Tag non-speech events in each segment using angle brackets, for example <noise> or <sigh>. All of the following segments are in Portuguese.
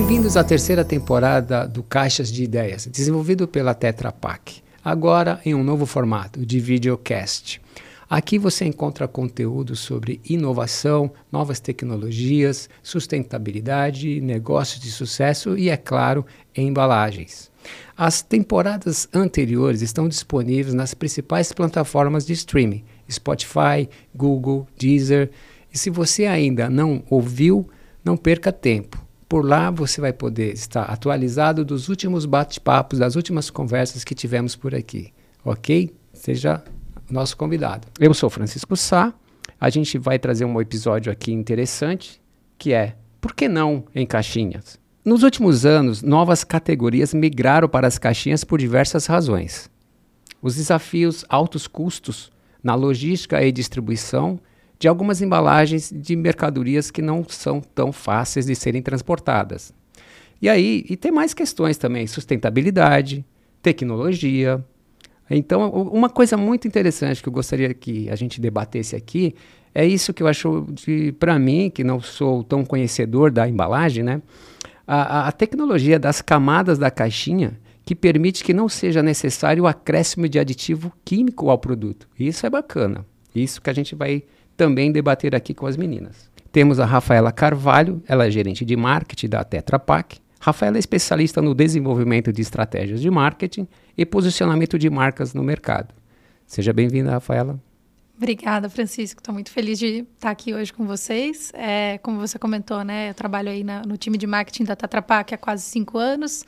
Bem-vindos à terceira temporada do Caixas de Ideias, desenvolvido pela Tetra Pak, agora em um novo formato de videocast. Aqui você encontra conteúdo sobre inovação, novas tecnologias, sustentabilidade, negócios de sucesso e, é claro, embalagens. As temporadas anteriores estão disponíveis nas principais plataformas de streaming: Spotify, Google, Deezer. E se você ainda não ouviu, não perca tempo. Por lá você vai poder estar atualizado dos últimos bate-papos, das últimas conversas que tivemos por aqui. Ok? Seja nosso convidado. Eu sou Francisco Sá. A gente vai trazer um episódio aqui interessante, que é Por que não em caixinhas? Nos últimos anos, novas categorias migraram para as caixinhas por diversas razões. Os desafios altos custos na logística e distribuição de algumas embalagens de mercadorias que não são tão fáceis de serem transportadas. E aí, e tem mais questões também, sustentabilidade, tecnologia. Então, uma coisa muito interessante que eu gostaria que a gente debatesse aqui é isso que eu acho para mim, que não sou tão conhecedor da embalagem, né? A, a tecnologia das camadas da caixinha que permite que não seja necessário o acréscimo de aditivo químico ao produto. Isso é bacana. Isso que a gente vai também debater aqui com as meninas. Temos a Rafaela Carvalho, ela é gerente de marketing da Tetra Pak. Rafaela é especialista no desenvolvimento de estratégias de marketing e posicionamento de marcas no mercado. Seja bem-vinda, Rafaela. Obrigada, Francisco. Estou muito feliz de estar aqui hoje com vocês. É, como você comentou, né, eu trabalho aí na, no time de marketing da Tetra Pak há quase cinco anos.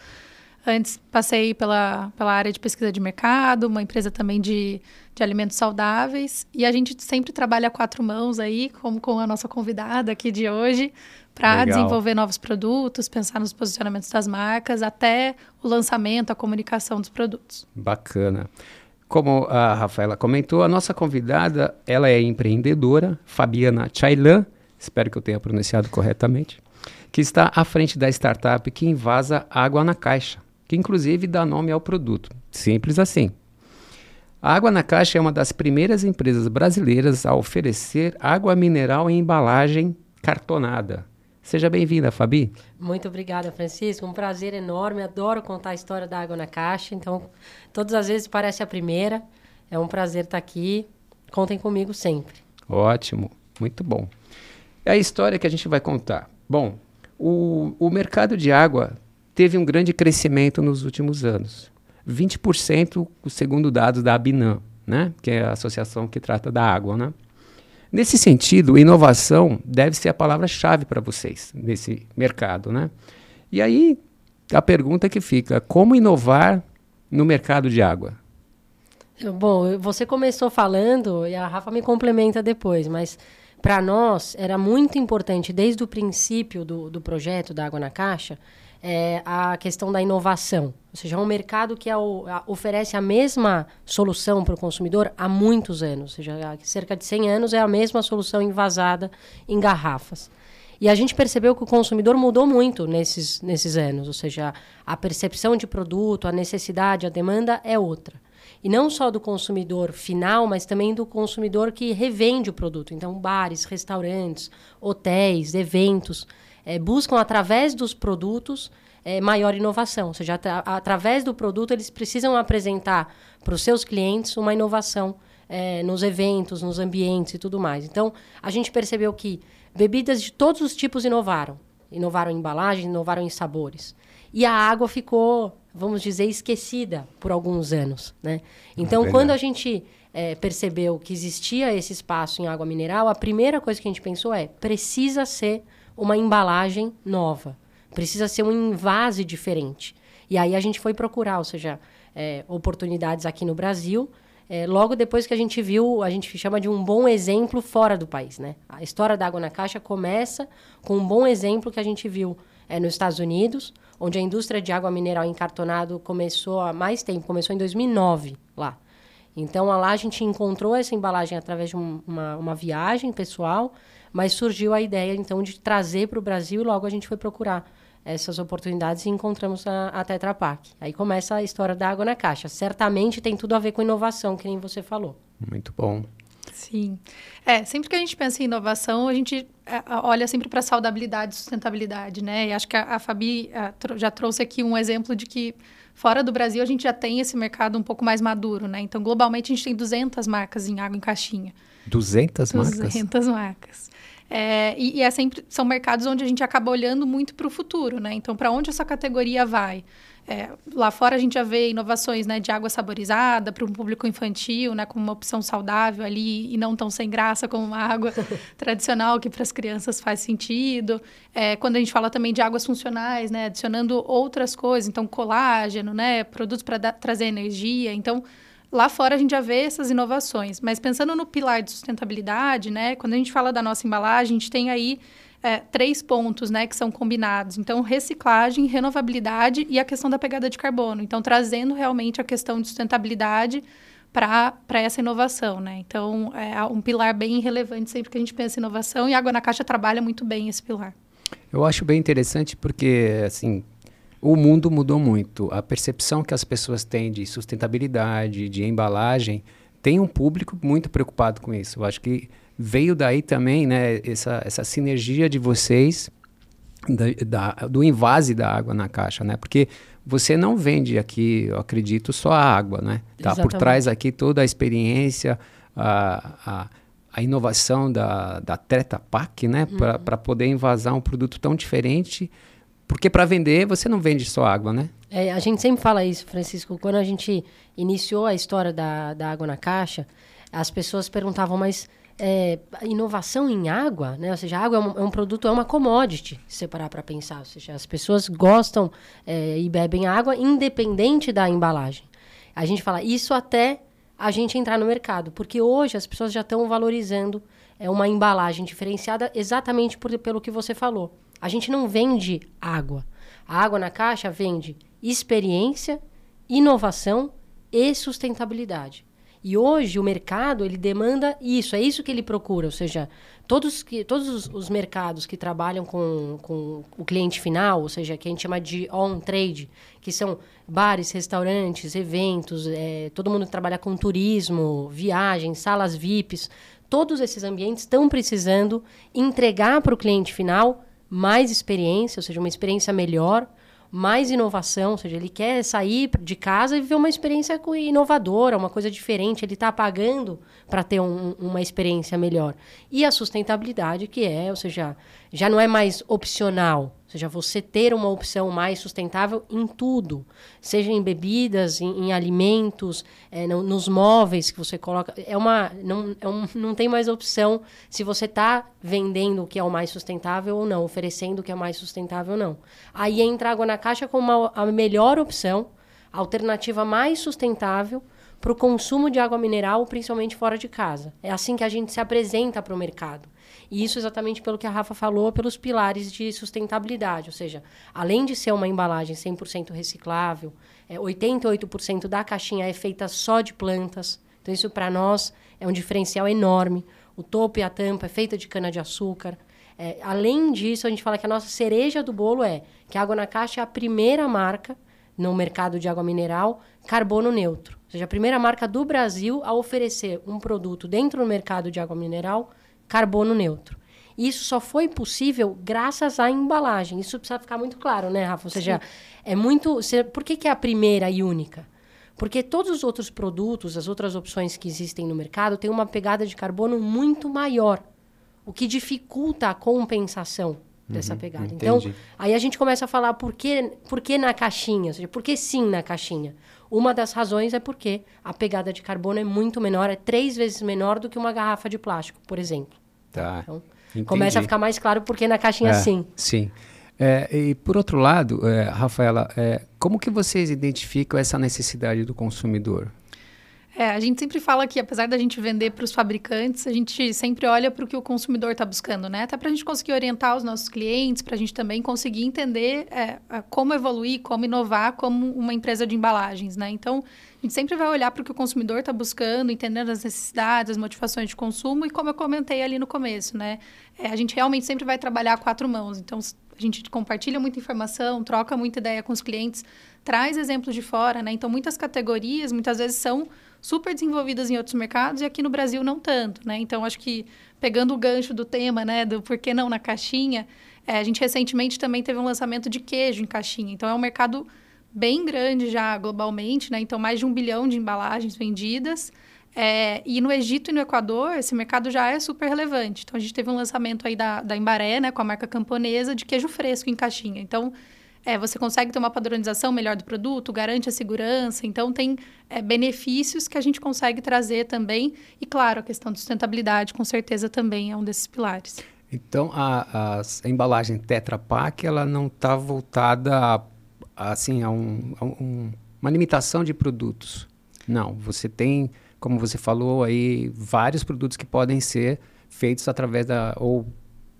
Antes passei pela, pela área de pesquisa de mercado, uma empresa também de, de alimentos saudáveis. E a gente sempre trabalha a quatro mãos aí, como com a nossa convidada aqui de hoje, para desenvolver novos produtos, pensar nos posicionamentos das marcas, até o lançamento, a comunicação dos produtos. Bacana. Como a Rafaela comentou, a nossa convidada, ela é empreendedora, Fabiana Chailan, espero que eu tenha pronunciado corretamente, que está à frente da startup que invasa água na caixa que inclusive dá nome ao produto. Simples assim. A Água na Caixa é uma das primeiras empresas brasileiras a oferecer água mineral em embalagem cartonada. Seja bem-vinda, Fabi. Muito obrigada, Francisco. Um prazer enorme. Adoro contar a história da Água na Caixa. Então, todas as vezes parece a primeira. É um prazer estar aqui. Contem comigo sempre. Ótimo. Muito bom. É a história que a gente vai contar. Bom, o, o mercado de água teve um grande crescimento nos últimos anos. 20% segundo dados da Abinam, né? que é a associação que trata da água. Né? Nesse sentido, inovação deve ser a palavra-chave para vocês nesse mercado. Né? E aí, a pergunta que fica, como inovar no mercado de água? Bom, você começou falando, e a Rafa me complementa depois, mas para nós era muito importante, desde o princípio do, do projeto da Água na Caixa, é, a questão da inovação. Ou seja, é um mercado que é o, a, oferece a mesma solução para o consumidor há muitos anos. Ou seja, há cerca de 100 anos é a mesma solução envasada em garrafas. E a gente percebeu que o consumidor mudou muito nesses, nesses anos. Ou seja, a percepção de produto, a necessidade, a demanda é outra. E não só do consumidor final, mas também do consumidor que revende o produto. Então, bares, restaurantes, hotéis, eventos é, buscam, através dos produtos, é, maior inovação. Ou seja, at através do produto, eles precisam apresentar para os seus clientes uma inovação é, nos eventos, nos ambientes e tudo mais. Então, a gente percebeu que bebidas de todos os tipos inovaram. Inovaram em embalagem, inovaram em sabores. E a água ficou, vamos dizer, esquecida por alguns anos. Né? Então, quando a gente é, percebeu que existia esse espaço em água mineral, a primeira coisa que a gente pensou é: precisa ser uma embalagem nova. Precisa ser um invase diferente. E aí a gente foi procurar, ou seja, é, oportunidades aqui no Brasil. É, logo depois que a gente viu, a gente chama de um bom exemplo fora do país, né? A história da água na caixa começa com um bom exemplo que a gente viu é, nos Estados Unidos, onde a indústria de água mineral encartonado começou há mais tempo, começou em 2009 lá. Então lá a gente encontrou essa embalagem através de um, uma, uma viagem pessoal mas surgiu a ideia, então, de trazer para o Brasil e logo a gente foi procurar essas oportunidades e encontramos a, a Tetra Pak. Aí começa a história da água na caixa. Certamente tem tudo a ver com inovação, que nem você falou. Muito bom. Sim. É, sempre que a gente pensa em inovação, a gente é, olha sempre para saudabilidade e sustentabilidade, né? E acho que a, a Fabi a, já trouxe aqui um exemplo de que fora do Brasil a gente já tem esse mercado um pouco mais maduro, né? Então, globalmente, a gente tem 200 marcas em água em caixinha. 200 marcas? 200 marcas. É, e, e é sempre, são mercados onde a gente acaba olhando muito para o futuro, né? Então, para onde essa categoria vai? É, lá fora a gente já vê inovações né, de água saborizada para um público infantil, né, como uma opção saudável ali e não tão sem graça como uma água <laughs> tradicional que para as crianças faz sentido. É, quando a gente fala também de águas funcionais, né, adicionando outras coisas, então colágeno, né, produtos para trazer energia. Então, lá fora a gente já vê essas inovações. Mas pensando no pilar de sustentabilidade, né, quando a gente fala da nossa embalagem, a gente tem aí é, três pontos né, que são combinados. Então, reciclagem, renovabilidade e a questão da pegada de carbono. Então, trazendo realmente a questão de sustentabilidade para essa inovação, né? Então, é um pilar bem relevante sempre que a gente pensa em inovação e a Água na Caixa trabalha muito bem esse pilar. Eu acho bem interessante porque, assim, o mundo mudou muito. A percepção que as pessoas têm de sustentabilidade, de embalagem, tem um público muito preocupado com isso. Eu acho que veio daí também né, essa, essa sinergia de vocês da, da, do invase da água na caixa, né? Porque você não vende aqui, eu acredito, só a água, né? Tá por trás aqui toda a experiência, a, a, a inovação da, da Treta Pak, né? Uhum. Para poder invasar um produto tão diferente. Porque para vender, você não vende só água, né? É, a gente sempre fala isso, Francisco. Quando a gente iniciou a história da, da água na caixa, as pessoas perguntavam, mas é, inovação em água, né? Ou seja, água é um, é um produto, é uma commodity, se parar para pensar. Ou seja, as pessoas gostam é, e bebem água independente da embalagem. A gente fala isso até a gente entrar no mercado, porque hoje as pessoas já estão valorizando é, uma embalagem diferenciada exatamente por, pelo que você falou. A gente não vende água. A água na caixa vende experiência, inovação e sustentabilidade. E hoje o mercado ele demanda isso, é isso que ele procura, ou seja, todos, que, todos os, os mercados que trabalham com, com o cliente final, ou seja, que a gente chama de on-trade, que são bares, restaurantes, eventos, é, todo mundo que trabalha com turismo, viagens, salas VIPs, todos esses ambientes estão precisando entregar para o cliente final mais experiência, ou seja, uma experiência melhor, mais inovação, ou seja, ele quer sair de casa e viver uma experiência inovadora, uma coisa diferente, ele está pagando para ter um, uma experiência melhor. E a sustentabilidade, que é, ou seja, já não é mais opcional, ou seja, você ter uma opção mais sustentável em tudo, seja em bebidas, em, em alimentos, é, no, nos móveis que você coloca. É uma, não, é um, <laughs> não tem mais opção se você está vendendo o que é o mais sustentável ou não, oferecendo o que é mais sustentável ou não. Aí entra água na caixa como uma, a melhor opção, a alternativa mais sustentável para o consumo de água mineral, principalmente fora de casa. É assim que a gente se apresenta para o mercado. E isso exatamente pelo que a Rafa falou, pelos pilares de sustentabilidade, ou seja, além de ser uma embalagem 100% reciclável, é, 88% da caixinha é feita só de plantas. Então isso para nós é um diferencial enorme. O topo e a tampa é feita de cana de açúcar. É, além disso, a gente fala que a nossa cereja do bolo é que a Água na Caixa é a primeira marca no mercado de água mineral carbono neutro. Ou seja, a primeira marca do Brasil a oferecer um produto dentro do mercado de água mineral carbono neutro. Isso só foi possível graças à embalagem. Isso precisa ficar muito claro, né, Rafa? Ou seja, Sim. é muito. Por que, que é a primeira e única? Porque todos os outros produtos, as outras opções que existem no mercado, têm uma pegada de carbono muito maior, o que dificulta a compensação dessa uhum, pegada. Entendi. Então, aí a gente começa a falar por que, por que na caixinha, ou seja, por que sim na caixinha? Uma das razões é porque a pegada de carbono é muito menor, é três vezes menor do que uma garrafa de plástico, por exemplo. Tá. Então, Entendi. começa a ficar mais claro porque na caixinha é, sim. Sim. É, e por outro lado, é, Rafaela, é, como que vocês identificam essa necessidade do consumidor? É, a gente sempre fala que, apesar da gente vender para os fabricantes, a gente sempre olha para o que o consumidor está buscando, né? Até para a gente conseguir orientar os nossos clientes, para a gente também conseguir entender é, como evoluir, como inovar como uma empresa de embalagens, né? Então, a gente sempre vai olhar para o que o consumidor está buscando, entendendo as necessidades, as motivações de consumo e como eu comentei ali no começo, né? É, a gente realmente sempre vai trabalhar a quatro mãos. Então, a gente compartilha muita informação, troca muita ideia com os clientes, traz exemplos de fora, né? Então, muitas categorias, muitas vezes, são super desenvolvidas em outros mercados e aqui no Brasil não tanto, né? Então, acho que pegando o gancho do tema, né, do por que não na caixinha, é, a gente recentemente também teve um lançamento de queijo em caixinha. Então, é um mercado bem grande já globalmente, né? Então, mais de um bilhão de embalagens vendidas. É, e no Egito e no Equador, esse mercado já é super relevante. Então, a gente teve um lançamento aí da, da Embaré, né, com a marca camponesa, de queijo fresco em caixinha. Então, é, você consegue ter uma padronização melhor do produto, garante a segurança. Então, tem é, benefícios que a gente consegue trazer também. E, claro, a questão de sustentabilidade, com certeza, também é um desses pilares. Então, a, a, a embalagem Tetra Pak, ela não está voltada assim, a, um, a um, uma limitação de produtos. Não, você tem como você falou aí, vários produtos que podem ser feitos através da ou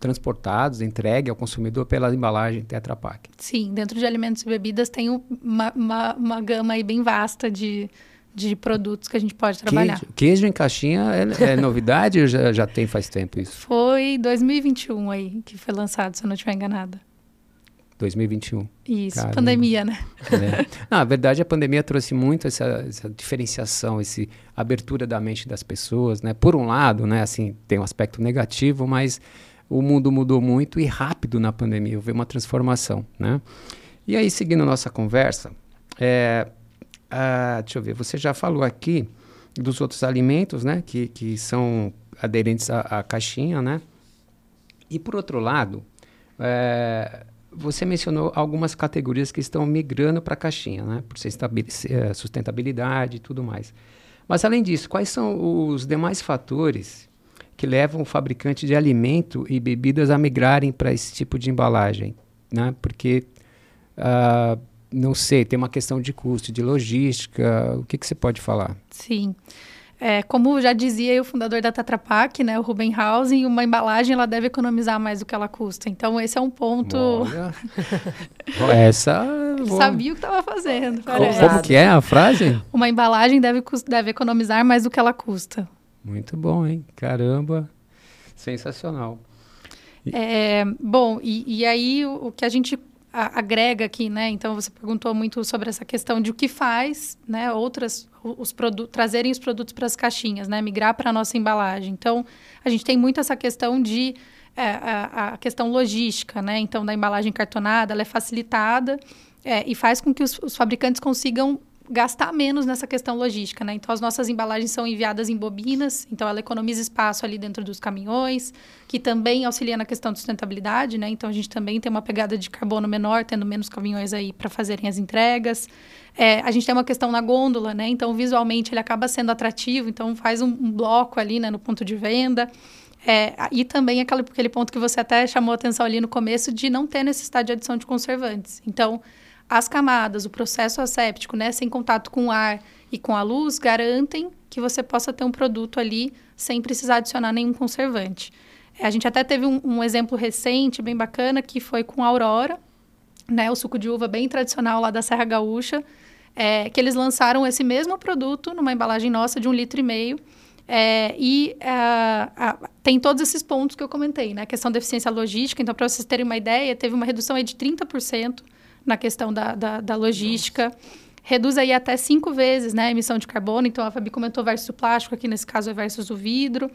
transportados, entregue ao consumidor pela embalagem Tetra Pak. Sim, dentro de alimentos e bebidas tem uma, uma, uma gama aí bem vasta de, de produtos que a gente pode trabalhar. Queijo, queijo em caixinha é, é <laughs> novidade ou já, já tem faz tempo isso? Foi 2021 aí que foi lançado, se eu não estiver enganada. 2021. Isso, Caramba. pandemia, né? É. Não, a verdade, a pandemia trouxe muito essa, essa diferenciação, essa abertura da mente das pessoas, né? Por um lado, né, assim, tem um aspecto negativo, mas o mundo mudou muito e rápido na pandemia, houve uma transformação, né? E aí, seguindo nossa conversa, é, deixa eu ver, você já falou aqui dos outros alimentos, né, que, que são aderentes à, à caixinha, né? E por outro lado, é, você mencionou algumas categorias que estão migrando para a caixinha, né? Por ser eh, sustentabilidade e tudo mais. Mas, além disso, quais são os demais fatores que levam o fabricante de alimento e bebidas a migrarem para esse tipo de embalagem? Né? Porque, uh, não sei, tem uma questão de custo, de logística. O que, que você pode falar? Sim. É, como já dizia o fundador da Tetra Pak, né, o Rubenhausen, uma embalagem ela deve economizar mais do que ela custa. Então esse é um ponto. <laughs> Essa. Vou... Sabia o que estava fazendo. Como, como que é a frase? Uma embalagem deve, deve economizar mais do que ela custa. Muito bom, hein? Caramba, sensacional. É, bom, e, e aí o, o que a gente agrega aqui, né? Então você perguntou muito sobre essa questão de o que faz, né? Outras os trazerem os produtos para as caixinhas, né? Migrar para a nossa embalagem. Então a gente tem muito essa questão de é, a, a, questão logística, né? Então da embalagem cartonada, ela é facilitada é, e faz com que os, os fabricantes consigam gastar menos nessa questão logística, né? Então as nossas embalagens são enviadas em bobinas, então ela economiza espaço ali dentro dos caminhões, que também auxilia na questão de sustentabilidade, né? Então a gente também tem uma pegada de carbono menor, tendo menos caminhões aí para fazerem as entregas. É, a gente tem uma questão na gôndola, né? Então visualmente ele acaba sendo atrativo, então faz um, um bloco ali, né, no ponto de venda. É, e também aquele, aquele ponto que você até chamou atenção ali no começo de não ter necessidade de adição de conservantes. Então, as camadas, o processo asséptico, né, sem contato com o ar e com a luz, garantem que você possa ter um produto ali sem precisar adicionar nenhum conservante. A gente até teve um, um exemplo recente, bem bacana, que foi com a Aurora, né, o suco de uva bem tradicional lá da Serra Gaúcha, é, que eles lançaram esse mesmo produto numa embalagem nossa de um litro e meio. É, e uh, uh, tem todos esses pontos que eu comentei, né? A questão da eficiência logística. Então, para vocês terem uma ideia, teve uma redução de 30% na questão da, da, da logística. Nossa. Reduz aí até cinco vezes né, a emissão de carbono. Então, a Fabi comentou versus o plástico, aqui nesse caso é versus o vidro.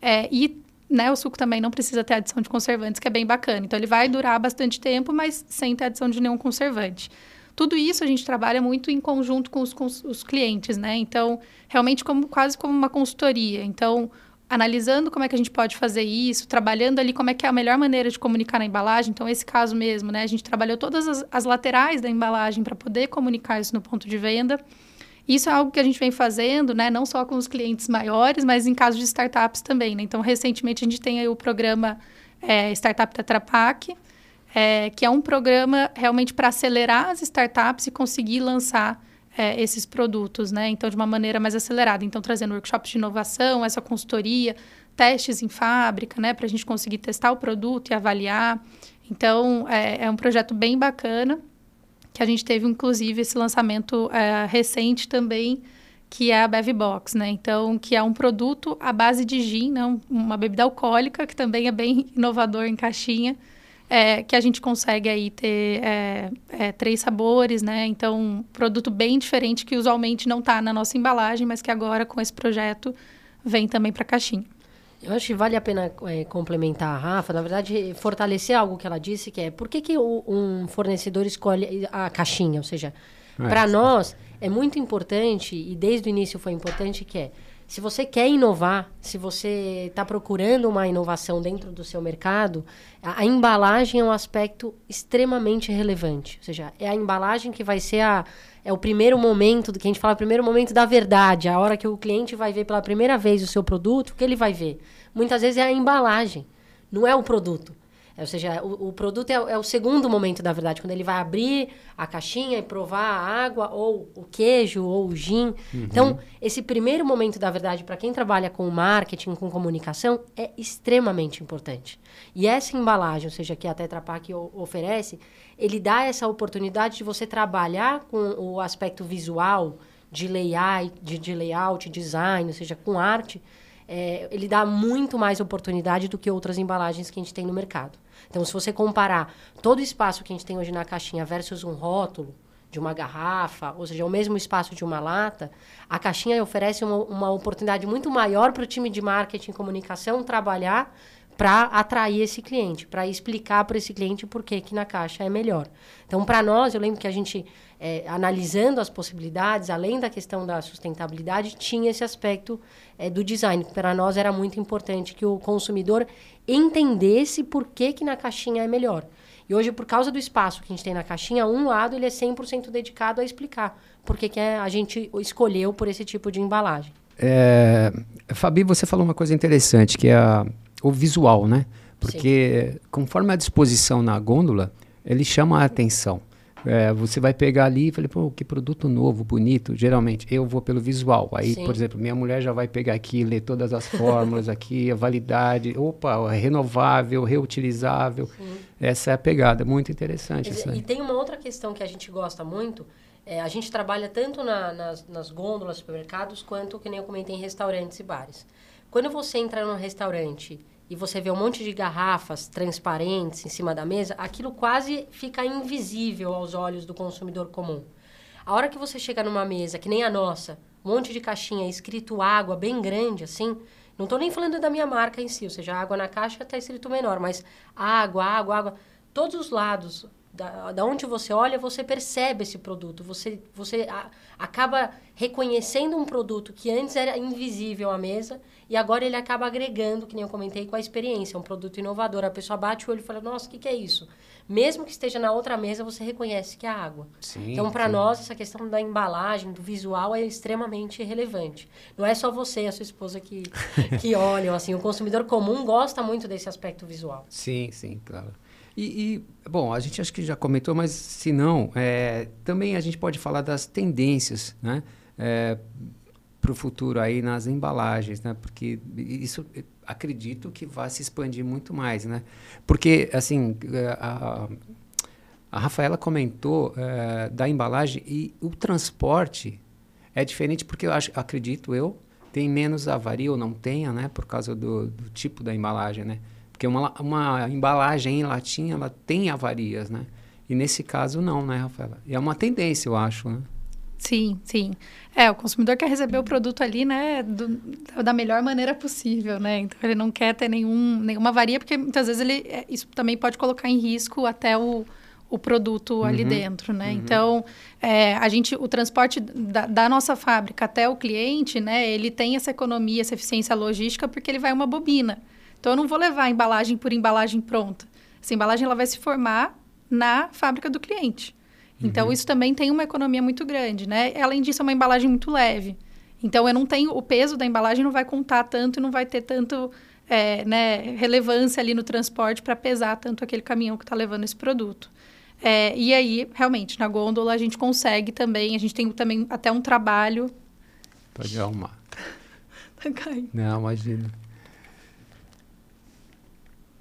É, e né, o suco também não precisa ter adição de conservantes, que é bem bacana. Então, ele vai durar bastante tempo, mas sem ter adição de nenhum conservante. Tudo isso a gente trabalha muito em conjunto com os, com os clientes, né? Então, realmente como, quase como uma consultoria. Então, analisando como é que a gente pode fazer isso, trabalhando ali como é que é a melhor maneira de comunicar na embalagem. Então, esse caso mesmo, né? A gente trabalhou todas as, as laterais da embalagem para poder comunicar isso no ponto de venda. Isso é algo que a gente vem fazendo, né? Não só com os clientes maiores, mas em casos de startups também, né? Então, recentemente, a gente tem o programa é, Startup Tetra Pak, é, que é um programa realmente para acelerar as startups e conseguir lançar é, esses produtos, né? Então, de uma maneira mais acelerada. Então, trazendo workshops de inovação, essa consultoria, testes em fábrica, né? Para a gente conseguir testar o produto e avaliar. Então, é, é, um projeto bem bacana, que a gente teve, inclusive, esse lançamento é, recente também, que é a Bevbox, né? Então, que é um produto à base de gin, né? uma bebida alcoólica, que também é bem inovador em caixinha, é, que a gente consegue aí ter é, é, três sabores, né? Então, um produto bem diferente que usualmente não está na nossa embalagem, mas que agora com esse projeto vem também para a caixinha. Eu acho que vale a pena é, complementar a Rafa, na verdade, fortalecer algo que ela disse, que é por que, que o, um fornecedor escolhe a caixinha? Ou seja, é. para nós é muito importante, e desde o início foi importante, que é se você quer inovar, se você está procurando uma inovação dentro do seu mercado, a, a, embalagem é um aspecto extremamente relevante. Ou seja, é a embalagem que vai ser a, é o primeiro momento, que a gente fala, o primeiro momento da verdade, a hora que o cliente vai ver pela primeira vez o seu produto, o que ele vai ver? Muitas vezes é a embalagem, não é o produto. É, ou seja, o, o produto é, é, o segundo momento da verdade, quando ele vai abrir a caixinha e provar a água, ou o queijo, ou o gin. Uhum. Então, esse primeiro momento da verdade, para quem trabalha com marketing, com comunicação, é extremamente importante. E essa embalagem, ou seja, que a Tetra Pak oferece, ele dá essa oportunidade de você trabalhar com o aspecto visual, de layout, de, de layout, design, ou seja, com arte, é, ele dá muito mais oportunidade do que outras embalagens que a gente tem no mercado. Então, se você comparar todo o espaço que a gente tem hoje na caixinha versus um rótulo de uma garrafa, ou seja, o mesmo espaço de uma lata, a caixinha oferece uma, uma oportunidade muito maior para o time de marketing e comunicação trabalhar para atrair esse cliente, para explicar para esse cliente por que, que na caixa é melhor. Então, para nós, eu lembro que a gente, é, analisando as possibilidades, além da questão da sustentabilidade, tinha esse aspecto é, do design. Para nós era muito importante que o consumidor entendesse por que, que na caixinha é melhor. E hoje, por causa do espaço que a gente tem na caixinha, um lado ele é 100% dedicado a explicar por que, que a gente escolheu por esse tipo de embalagem. É, Fabi, você falou uma coisa interessante, que é a o visual, né? Porque Sim. conforme a disposição na gôndola, ele chama a atenção. É, você vai pegar ali e fala, pô, que produto novo, bonito. Geralmente, eu vou pelo visual. Aí, Sim. por exemplo, minha mulher já vai pegar aqui, ler todas as fórmulas aqui, a validade. Opa, renovável, reutilizável. Sim. Essa é a pegada, muito interessante. E, e tem uma outra questão que a gente gosta muito. É, a gente trabalha tanto na, nas, nas gôndolas, supermercados, quanto, que nem eu comentei, em restaurantes e bares. Quando você entra num restaurante e você vê um monte de garrafas transparentes em cima da mesa, aquilo quase fica invisível aos olhos do consumidor comum. A hora que você chega numa mesa, que nem a nossa, um monte de caixinha escrito água bem grande assim, não estou nem falando da minha marca em si, ou seja, água na caixa está escrito menor, mas água, água, água, todos os lados da, da onde você olha, você percebe esse produto. Você, você a, acaba reconhecendo um produto que antes era invisível à mesa e agora ele acaba agregando, que nem eu comentei, com a experiência. É um produto inovador. A pessoa bate o olho e fala, nossa, o que, que é isso? Mesmo que esteja na outra mesa, você reconhece que é água. Sim, então, para nós, essa questão da embalagem, do visual, é extremamente relevante. Não é só você e a sua esposa que, <laughs> que olham. Assim, o consumidor comum gosta muito desse aspecto visual. Sim, sim, claro. E, e, bom, a gente acho que já comentou, mas se não, é, também a gente pode falar das tendências, né? É, para o futuro aí nas embalagens, né? Porque isso acredito que vai se expandir muito mais, né? Porque assim a, a Rafaela comentou é, da embalagem e o transporte é diferente porque eu acho, acredito eu, tem menos avaria ou não tenha, né? Por causa do, do tipo da embalagem, né? Porque uma, uma embalagem em latinha, ela tem avarias, né? E nesse caso não, né, Rafaela? E é uma tendência, eu acho, né? Sim, sim. É, o consumidor quer receber o produto ali, né, do, da melhor maneira possível, né? Então ele não quer ter nenhum, nenhuma avaria, porque muitas vezes ele, é, isso também pode colocar em risco até o, o produto uhum, ali dentro, né? Uhum. Então, é, a gente, o transporte da, da, nossa fábrica até o cliente, né, ele tem essa economia, essa eficiência logística, porque ele vai uma bobina. Então, eu não vou levar embalagem por embalagem pronta. Essa embalagem ela vai se formar na fábrica do cliente. Então, uhum. isso também tem uma economia muito grande, né? Além disso, é uma embalagem muito leve. Então, eu não tenho... O peso da embalagem não vai contar tanto e não vai ter tanto... É, né, relevância ali no transporte para pesar tanto aquele caminhão que está levando esse produto. É, e aí, realmente, na gôndola a gente consegue também, a gente tem também até um trabalho. Pode arrumar. <laughs> tá caindo. Não, imagina.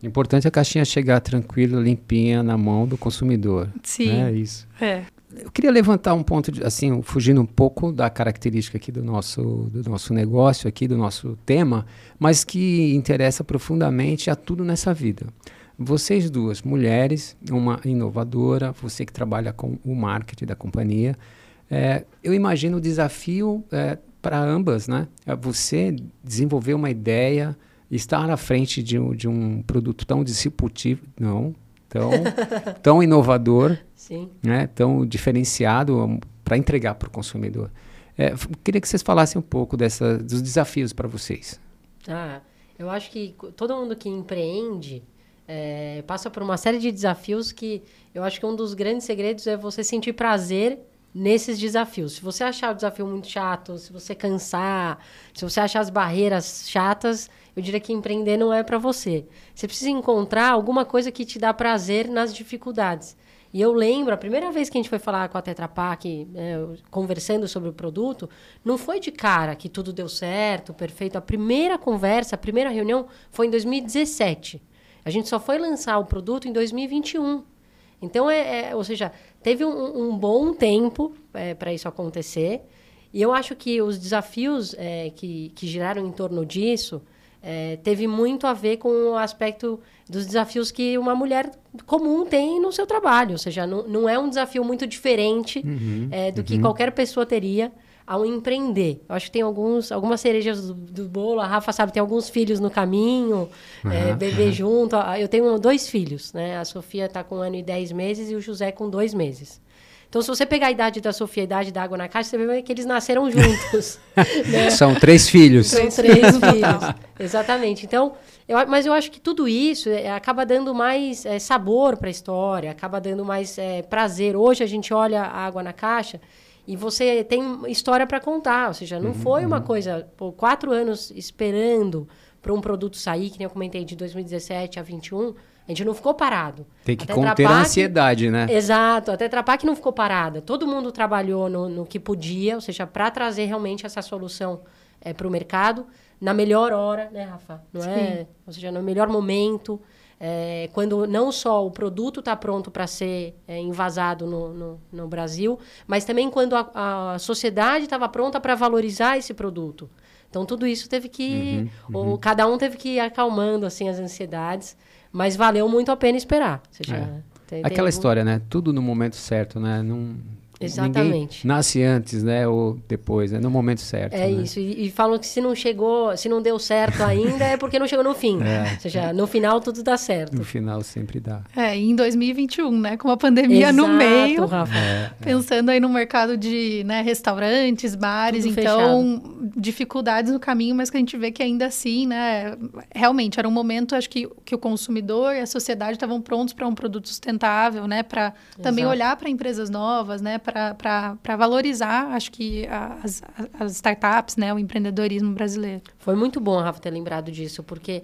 O importante é a caixinha chegar tranquila, limpinha na mão do consumidor. Sim. É isso. É. Eu queria levantar um ponto, de, assim, fugindo um pouco da característica aqui do nosso, do nosso negócio, aqui do nosso tema, mas que interessa profundamente a tudo nessa vida. vocês duas, mulheres, uma inovadora, você que trabalha com o marketing da companhia, é, eu imagino o desafio é, para ambas, né? É você desenvolver uma ideia, estar à frente de um, de um produto tão disruptivo, não, tão, <laughs> tão inovador, Sim. Né? tão diferenciado para entregar para o consumidor. É, queria que vocês falassem um pouco dessa, dos desafios para vocês. Ah, eu acho que todo mundo que empreende é, passa por uma série de desafios que eu acho que um dos grandes segredos é você sentir prazer nesses desafios. Se você achar o desafio muito chato, se você cansar, se você achar as barreiras chatas, eu diria que empreender não é para você. Você precisa encontrar alguma coisa que te dá prazer nas dificuldades. E eu lembro, a primeira vez que a gente foi falar com a Tetra Pak, é, conversando sobre o produto, não foi de cara que tudo deu certo, perfeito. A primeira conversa, a primeira reunião foi em 2017. A gente só foi lançar o produto em 2021. Então, é, é ou seja, teve um, um bom tempo é, para isso acontecer. E eu acho que os desafios é, que, que giraram em torno disso é, teve muito a ver com o aspecto dos desafios que uma mulher comum tem no seu trabalho. Ou seja, não, não é um desafio muito diferente uhum, é, do uhum. que qualquer pessoa teria ao empreender. Eu acho que tem alguns, algumas cerejas do, do bolo. A Rafa sabe, tem alguns filhos no caminho, uhum, é, bebê junto. Eu tenho dois filhos, né? A Sofia está com um ano e dez meses e o José com dois meses. Então, se você pegar a idade da Sofia e a idade da Água na Caixa, você vê que eles nasceram juntos. <laughs> né? São três filhos. São três <laughs> filhos. Exatamente. Então, eu, mas eu acho que tudo isso é, acaba dando mais é, sabor para a história, acaba dando mais é, prazer. Hoje a gente olha a Água na Caixa e você tem história para contar. Ou seja, não uhum, foi uma uhum. coisa, por quatro anos esperando para um produto sair, que nem eu comentei, de 2017 a 2021 a gente não ficou parado. Tem que conter a ansiedade, né? Exato. A Tetra Pak não ficou parada. Todo mundo trabalhou no, no que podia, ou seja, para trazer realmente essa solução é, para o mercado na melhor hora, né, Rafa? Não é? Sim. é? Ou seja, no melhor momento. É, quando não só o produto está pronto para ser é, invasado no, no, no, Brasil, mas também quando a, a sociedade estava pronta para valorizar esse produto. Então tudo isso teve que, uhum, uhum. Ou, cada um teve que ir acalmando assim as ansiedades. Mas valeu muito a pena esperar. Seja, é. tem, Aquela tem história, né? Tudo no momento certo, né? Não, Exatamente. Ninguém nasce antes, né? Ou depois, né? No momento certo. É né? isso. E, e, falam que se não chegou, se não deu certo ainda, é porque não chegou no fim. <laughs> É. Ou seja, no final tudo dá certo. No final sempre dá. É, e em 2021, né? Com a pandemia Exato, no meio. Rafa. É, é, pensando aí no mercado de né, restaurantes, bares, tudo então, fechado. dificuldades no caminho, mas que a gente vê que ainda assim, né? Realmente, era um momento, acho que, que o consumidor e a sociedade estavam prontos para um produto sustentável, né? Para também olhar para empresas novas, né? Para valorizar, acho que, as, as startups, né, o empreendedorismo brasileiro. Foi muito bom, Rafa, ter lembrado disso, porque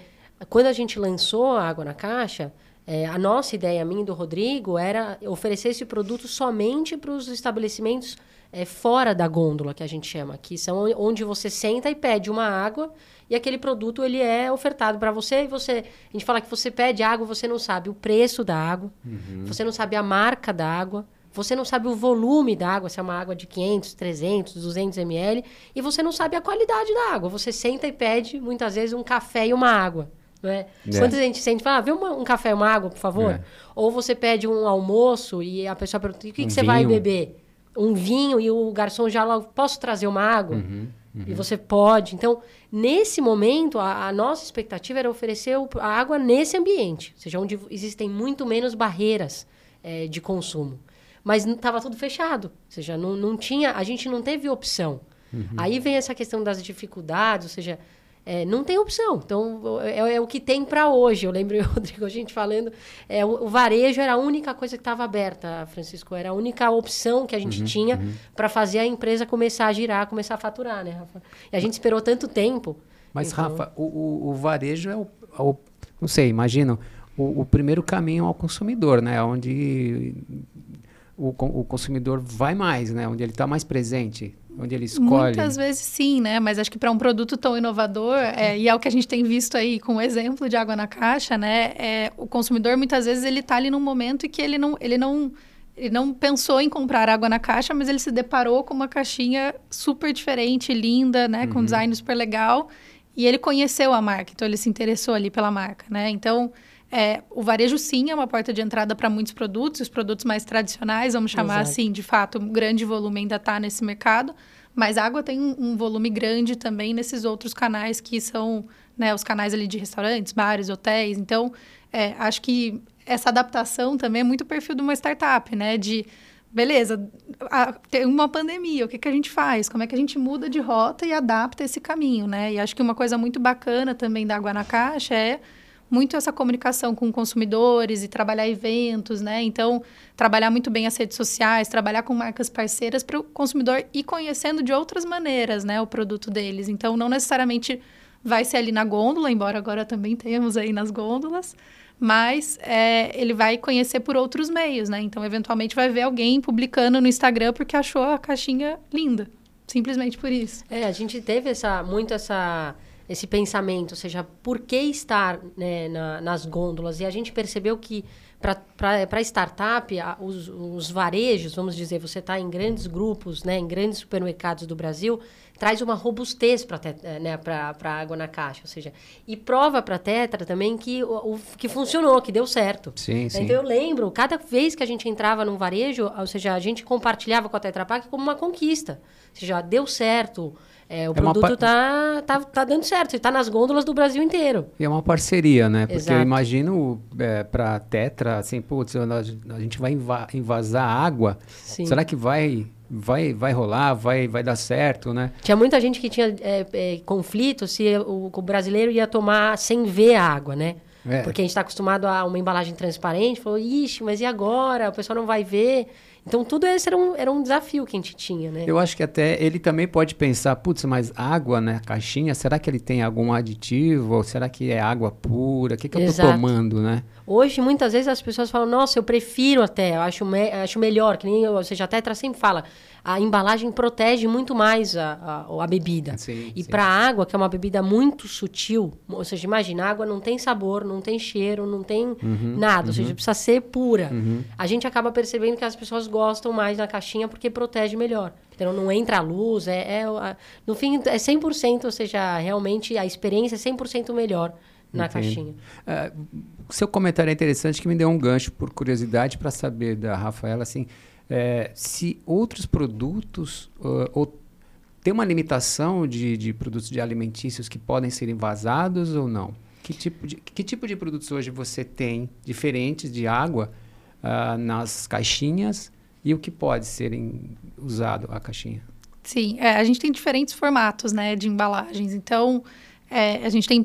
quando a gente lançou a Água na Caixa, é, a nossa ideia, a minha e do Rodrigo, era oferecer esse produto somente para os estabelecimentos é, fora da gôndola, que a gente chama, que são onde você senta e pede uma água e aquele produto ele é ofertado para você e você a gente fala que você pede água você não sabe o preço da água uhum. você não sabe a marca da água você não sabe o volume da água, se é uma água de 500, 300, 200 ml, e você não sabe a qualidade da água. Você senta e pede, muitas vezes, um café e uma água. Não é? Quando a gente sente, fala, ah, vê uma, um café e uma água, por favor. É. Ou você pede um almoço e a pessoa pergunta, o que, um que você vai beber? Um vinho e o garçom já lá, posso trazer uma água? Uhum, uhum. E você pode. Então, nesse momento, a, a nossa expectativa era oferecer o, a água nesse ambiente, ou seja, onde existem muito menos barreiras é, de consumo mas estava tudo fechado. Ou seja, não, não tinha, a gente não teve opção. Uhum. Aí vem essa questão das dificuldades, ou seja, é, não tem opção. Então, é, é o que tem para hoje. Eu lembro, <laughs> Rodrigo, a gente falando, é, o, o, varejo era a única coisa que estava aberta, Francisco. Era a única opção que a gente uhum, tinha uhum. para fazer a empresa começar a girar, começar a faturar, né, Rafa? E a gente esperou tanto tempo. Mas, então... Rafa, o, o, o, varejo é o, é o, Não sei, imagina. O, o primeiro caminho ao consumidor, né? Onde o, o consumidor vai mais, né? Onde ele está mais presente, onde ele escolhe. Muitas vezes sim, né? Mas acho que para um produto tão inovador, é, e é o que a gente tem visto aí com o exemplo de água na caixa, né? É, o consumidor muitas vezes ele está ali num momento em que ele não, ele não ele não pensou em comprar água na caixa, mas ele se deparou com uma caixinha super diferente, linda, né, uhum. com um design super legal, e ele conheceu a marca, então ele se interessou ali pela marca, né? Então, é, o varejo sim é uma porta de entrada para muitos produtos, os produtos mais tradicionais, vamos chamar Exato. assim, de fato, um grande volume ainda está nesse mercado, mas a água tem um, um, volume grande também nesses outros canais que são né, os canais ali de restaurantes, bares, hotéis. Então, é, acho que essa adaptação também é muito perfil de uma startup, né? De beleza, a, tem uma pandemia, o que, que a gente faz? Como é que a gente muda de rota e adapta esse caminho, né? E acho que uma coisa muito bacana também da Água na Caixa é muito essa comunicação com consumidores e trabalhar eventos, né? Então, trabalhar muito bem as redes sociais, trabalhar com marcas parceiras para o consumidor ir conhecendo de outras maneiras, né, o produto deles. Então, não necessariamente vai ser ali na gôndola, embora agora também temos aí nas gôndolas, mas é, ele vai conhecer por outros meios, né? Então, eventualmente, vai ver alguém publicando no Instagram porque achou a caixinha linda. Simplesmente por isso. É, a gente teve essa, muito essa, esse pensamento, ou seja, por que estar né, na, nas gôndolas? E a gente percebeu que para startup, a, os, os, varejos, vamos dizer, você está em grandes grupos, né, em grandes supermercados do Brasil, traz uma robustez para eh, né, a água na caixa, ou seja, e prova para a Tetra também que, o, o, que funcionou, que deu certo. Sim, sim. Então eu lembro, cada vez que a gente entrava num varejo, ou seja, a gente compartilhava com a Tetra Pak como uma conquista. Ou seja, deu certo, é, o é produto está tá, tá dando certo, está nas gôndolas do Brasil inteiro. E é uma parceria, né? Porque Exato. eu imagino é, para Tetra, assim, putz, a gente vai invasar água. Sim. Será que vai vai vai rolar, vai vai dar certo, né? Tinha muita gente que tinha é, é, conflito se o, o, brasileiro ia tomar sem ver a água, né? É. Porque a gente está acostumado a uma embalagem transparente, falou, ixi, mas e agora? O pessoal não vai ver. Então, tudo isso era um, era um desafio que a gente tinha, né? Eu acho que até ele também pode pensar, putz, mas água, né? Caixinha, será que ele tem algum aditivo? Ou será que é água pura? O que, que eu estou tomando, né? Hoje, muitas vezes, as pessoas falam, nossa, eu prefiro até, eu acho, me acho melhor, que nem, ou seja, a Tetra sempre fala, a embalagem protege muito mais a, a, a bebida. Sim, e para a água, que é uma bebida muito sutil, ou seja, imagina, a água não tem sabor, não tem cheiro, não tem uhum, nada, uhum. ou seja, uhum. precisa ser pura. Uhum. A gente acaba percebendo que as pessoas gostam mais na caixinha porque protege melhor. Então não entra a luz, é, é no fim é 100%, ou seja, realmente a experiência é 100% melhor na Entendo. caixinha. Uh, seu comentário é interessante que me deu um gancho por curiosidade para saber da Rafaela assim, é, se outros produtos uh, ou tem uma limitação de, de produtos de alimentícios que podem ser invasados ou não? Que tipo de, que tipo de produtos hoje você tem diferentes de água uh, nas caixinhas e o que pode ser em, usado a caixinha? Sim, é, a gente tem diferentes formatos né, de embalagens. Então, é, a gente tem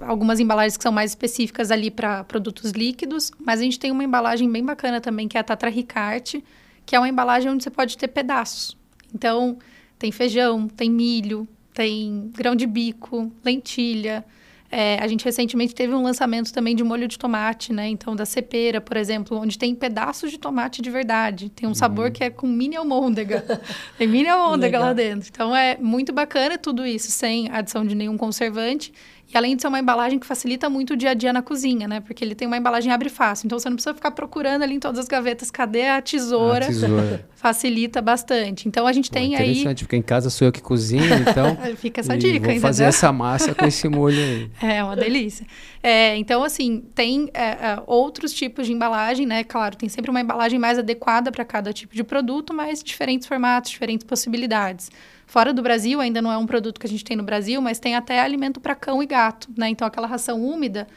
algumas embalagens que são mais específicas ali para produtos líquidos, mas a gente tem uma embalagem bem bacana também, que é a Tatra Ricarte, que é uma embalagem onde você pode ter pedaços. Então, tem feijão, tem milho, tem grão de bico, lentilha. É, a gente recentemente teve um lançamento também de molho de tomate, né? Então, da cepera, por exemplo, onde tem pedaços de tomate de verdade. Tem um uhum. sabor que é com mini almôndega. <laughs> tem mini almôndega lá dentro. Então, é muito bacana tudo isso, sem adição de nenhum conservante. E além de ser uma embalagem que facilita muito o dia a dia na cozinha, né? Porque ele tem uma embalagem abre fácil. Então você não precisa ficar procurando ali em todas as gavetas cadê a tesoura. A tesoura. <laughs> Facilita bastante. Então a gente Pô, tem interessante, aí. Interessante, porque em casa sou eu que cozinho, então. <laughs> Fica essa dica, vou fazer essa massa com esse molho aí. <laughs> É uma delícia. É, então, assim, tem é, é, outros tipos de embalagem, né? Claro, tem sempre uma embalagem mais adequada para cada tipo de produto, mas diferentes formatos, diferentes possibilidades. Fora do Brasil, ainda não é um produto que a gente tem no Brasil, mas tem até alimento para cão e gato, né? Então, aquela ração úmida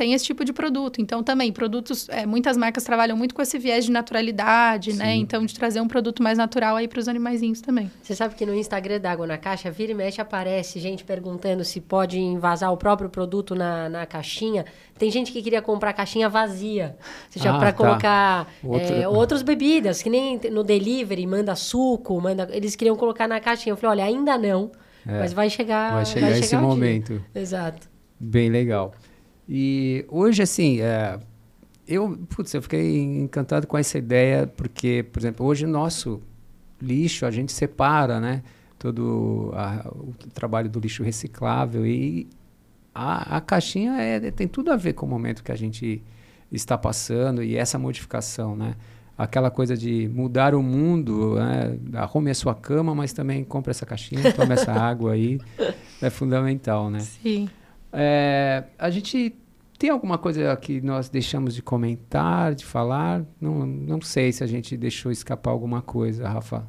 tem esse tipo de produto. Então, também, produtos... É, muitas marcas trabalham muito com esse viés de naturalidade, né? Sim. né? Então, de trazer um produto mais natural aí para os animaizinhos também. Você sabe que no Instagram da Água na Caixa, vira e mexe, aparece gente perguntando se pode invasar o próprio produto na, na caixinha. Tem gente que queria comprar caixinha vazia, seja, ah, para tá. colocar Outro... é, outras bebidas, que nem no delivery, manda suco, manda, eles queriam colocar na caixinha. Eu falei, olha, ainda não, é, mas vai chegar. Vai chegar vai esse chegar momento. Dia. Exato. Bem legal. E hoje, assim, é, eu, putz, eu fiquei encantado com essa ideia, porque, por exemplo, hoje nosso lixo, a gente separa, né? Todo a, o trabalho do lixo reciclável e a, a caixinha é, tem tudo a ver com o momento que a gente está passando e essa modificação, né? Aquela coisa de mudar o mundo, né? arrume a sua cama, mas também compre essa caixinha, tome essa água aí, <laughs> é fundamental, né? Sim. É, a gente tem alguma coisa que nós deixamos de comentar, de falar? Não, não sei se a gente deixou escapar alguma coisa, Rafa.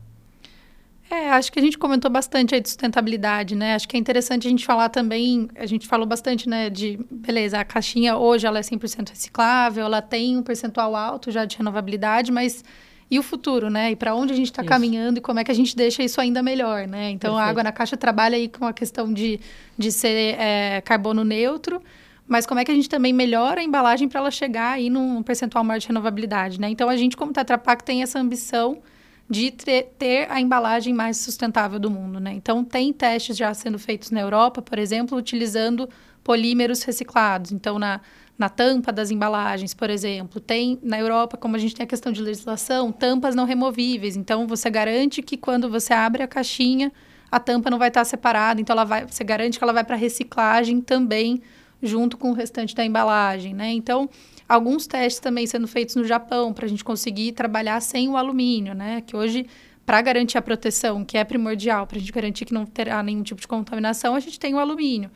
É, acho que a gente comentou bastante aí de sustentabilidade, né? Acho que é interessante a gente falar também, a gente falou bastante, né, de, beleza, a caixinha hoje ela é 100% reciclável, ela tem um percentual alto já de renovabilidade, mas e o futuro, né? E para onde a gente está caminhando e como é que a gente deixa isso ainda melhor, né? Então, Perfeito. a água na caixa trabalha aí com a questão de, de ser é, carbono neutro, mas como é que a gente também melhora a embalagem para ela chegar aí num percentual maior de renovabilidade, né? Então, a gente, como Tetra Pak, tem essa ambição de ter a embalagem mais sustentável do mundo, né? Então tem testes já sendo feitos na Europa, por exemplo, utilizando polímeros reciclados. Então na, na tampa das embalagens, por exemplo, tem na Europa, como a gente tem a questão de legislação, tampas não removíveis. Então você garante que quando você abre a caixinha, a tampa não vai estar separada, então ela vai, você garante que ela vai para reciclagem também junto com o restante da embalagem, né? Então, alguns testes também sendo feitos no Japão para a gente conseguir trabalhar sem o alumínio, né? Que hoje, para garantir a proteção, que é primordial, para a gente garantir que não terá nenhum tipo de contaminação, a gente tem o alumínio.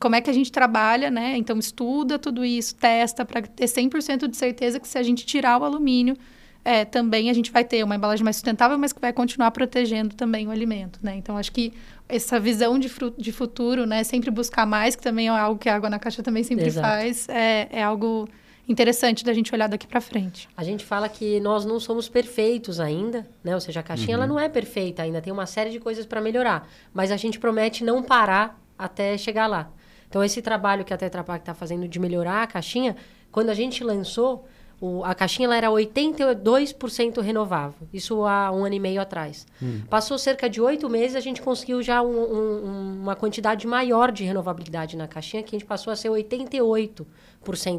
Como é que a gente trabalha, né? Então, estuda tudo isso, testa para ter 100% de certeza que se a gente tirar o alumínio, é, também a gente vai ter uma embalagem mais sustentável, mas que vai continuar protegendo também o alimento, né? Então, acho que essa visão de, de futuro, né? Sempre buscar mais, que também é algo que a Água na Caixa também sempre Exato. faz, é, é algo interessante da gente olhar daqui para frente. A gente fala que nós não somos perfeitos ainda, né? Ou seja, a caixinha uhum. ela não é perfeita ainda, tem uma série de coisas para melhorar, mas a gente promete não parar até chegar lá. Então esse trabalho que a Tetra Pak está fazendo de melhorar a caixinha, quando a gente lançou, o, a caixinha ela era 82% renovável. Isso há um ano e meio atrás. Hum. Passou cerca de oito meses, a gente conseguiu já um, um, uma quantidade maior de renovabilidade na caixinha, que a gente passou a ser 88%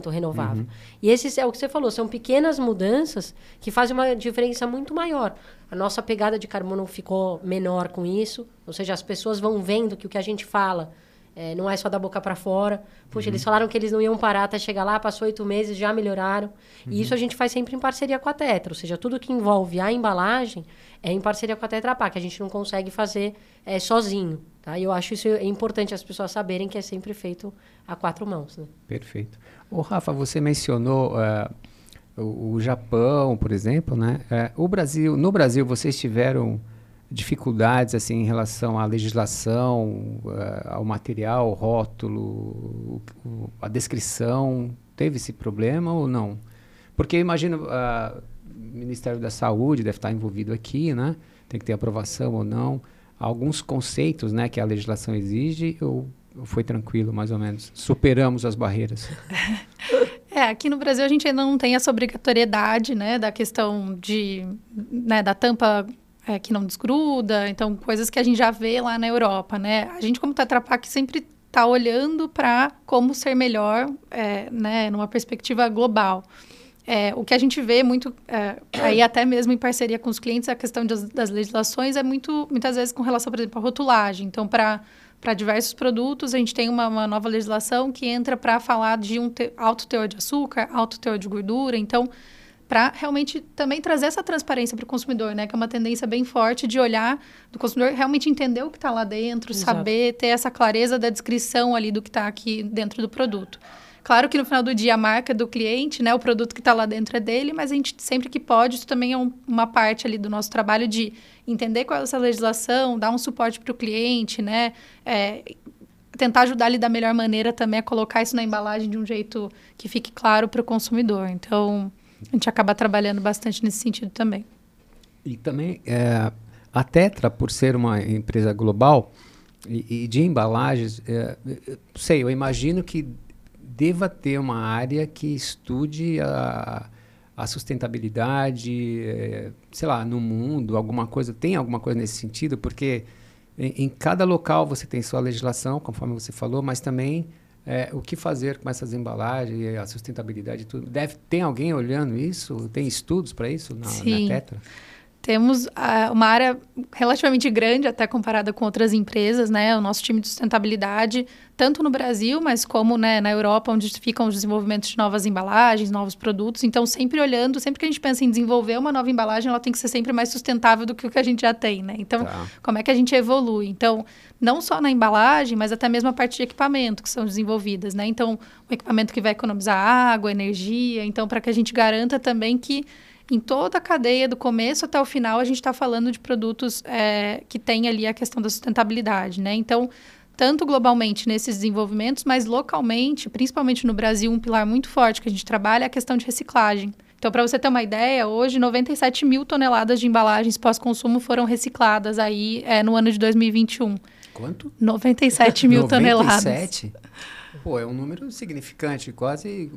renovável. Uhum. E esses é o que você falou, são pequenas mudanças que fazem uma diferença muito maior. A nossa pegada de carbono ficou menor com isso, ou seja, as pessoas vão vendo que o que a gente fala é, não é só da boca para fora. Puxa, uhum. eles falaram que eles não iam parar até chegar lá, passou oito meses, já melhoraram. Uhum. E isso a gente faz sempre em parceria com a Tetra. Ou seja, tudo que envolve a embalagem é em parceria com a Tetra Pak. A gente não consegue fazer é, sozinho. Tá? E eu acho isso é importante as pessoas saberem que é sempre feito a quatro mãos. Né? Perfeito. Ô, Rafa, você mencionou uh, o, o, Japão, por exemplo. Né? Uh, o Brasil, no Brasil, vocês tiveram dificuldades assim em relação à legislação, uh, ao material, ao rótulo, a descrição? Teve esse problema ou não? Porque imagino uh, o Ministério da Saúde deve estar envolvido aqui, né? Tem que ter aprovação ou não. Alguns conceitos, né, que a legislação exige ou foi tranquilo, mais ou menos? Superamos as barreiras? <laughs> É, aqui no Brasil a gente ainda não tem essa obrigatoriedade, né, da questão de, né, da tampa é, que não desgruda, então coisas que a gente já vê lá na Europa, né? A gente como Tetra Pak sempre está olhando para como ser melhor, é, né, numa perspectiva global. É, o que a gente vê muito, é, aí até mesmo em parceria com os clientes, a questão das, das, legislações é muito, muitas vezes com relação, por exemplo, à rotulagem. Então, para para diversos produtos, a gente tem uma, uma nova legislação que entra para falar de um te, alto teor de açúcar, alto teor de gordura. Então, para realmente também trazer essa transparência para o consumidor, né? Que é uma tendência bem forte de olhar do consumidor realmente entender o que está lá dentro, Exato. saber ter essa clareza da descrição ali do que está aqui dentro do produto. Claro que no final do dia a marca é do cliente, né? O produto que está lá dentro é dele, mas a gente sempre que pode, isso também é um, uma parte ali do nosso trabalho de entender qual é essa legislação, dar um suporte para o cliente, né? É, tentar ajudar ele da melhor maneira também a colocar isso na embalagem de um jeito que fique claro para o consumidor. Então, a gente acaba trabalhando bastante nesse sentido também. E também é, a Tetra, por ser uma empresa global e, e de embalagens, é, sei, eu imagino que deva ter uma área que estude a, a sustentabilidade, é, sei lá, no mundo, alguma coisa, tem alguma coisa nesse sentido, porque em, em cada local você tem sua legislação, conforme você falou, mas também é, o que fazer com essas embalagens, a sustentabilidade e tudo. Deve, tem alguém olhando isso? Tem estudos para isso na, na, Tetra? Temos uh, uma área relativamente grande, até comparada com outras empresas, né? O nosso time de sustentabilidade, tanto no Brasil, mas como né, na Europa, onde ficam os desenvolvimentos de novas embalagens, novos produtos. Então, sempre olhando, sempre que a gente pensa em desenvolver uma nova embalagem, ela tem que ser sempre mais sustentável do que o que a gente já tem, né? Então, tá. como é que a gente evolui? Então, não só na embalagem, mas até mesmo a parte de equipamento que são desenvolvidas, né? Então, um equipamento que vai economizar água, energia. Então, para que a gente garanta também que em toda a cadeia, do começo até o final, a gente está falando de produtos é, que têm ali a questão da sustentabilidade, né? Então, tanto globalmente nesses desenvolvimentos, mas localmente, principalmente no Brasil, um pilar muito forte que a gente trabalha é a questão de reciclagem. Então, para você ter uma ideia, hoje 97 mil toneladas de embalagens pós-consumo foram recicladas aí é, no ano de 2021. Quanto? 97 mil <laughs> 97? toneladas. 97? Pô, é um número significante, quase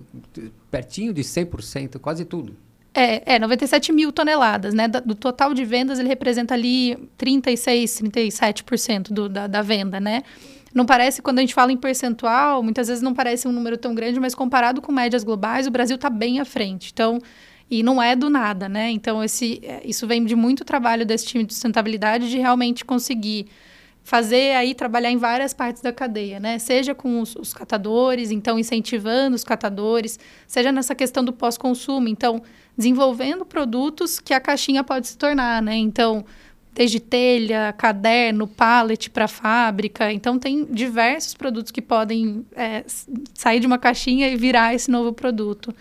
pertinho de 100%, quase tudo. É, é 97 mil toneladas, né? Do total de vendas, ele representa ali 36, 37% do, da, da venda, né? Não parece, quando a gente fala em percentual, muitas vezes não parece um número tão grande, mas comparado com médias globais, o Brasil está bem à frente. Então, e não é do nada, né? Então, esse, é, isso vem de muito trabalho desse time de sustentabilidade de realmente conseguir fazer aí trabalhar em várias partes da cadeia, né? Seja com os, os catadores, então incentivando os catadores, seja nessa questão do pós-consumo, então desenvolvendo produtos que a caixinha pode se tornar, né? Então, desde telha, caderno, pallet para fábrica. Então, tem diversos produtos que podem é, sair de uma caixinha e virar esse novo produto.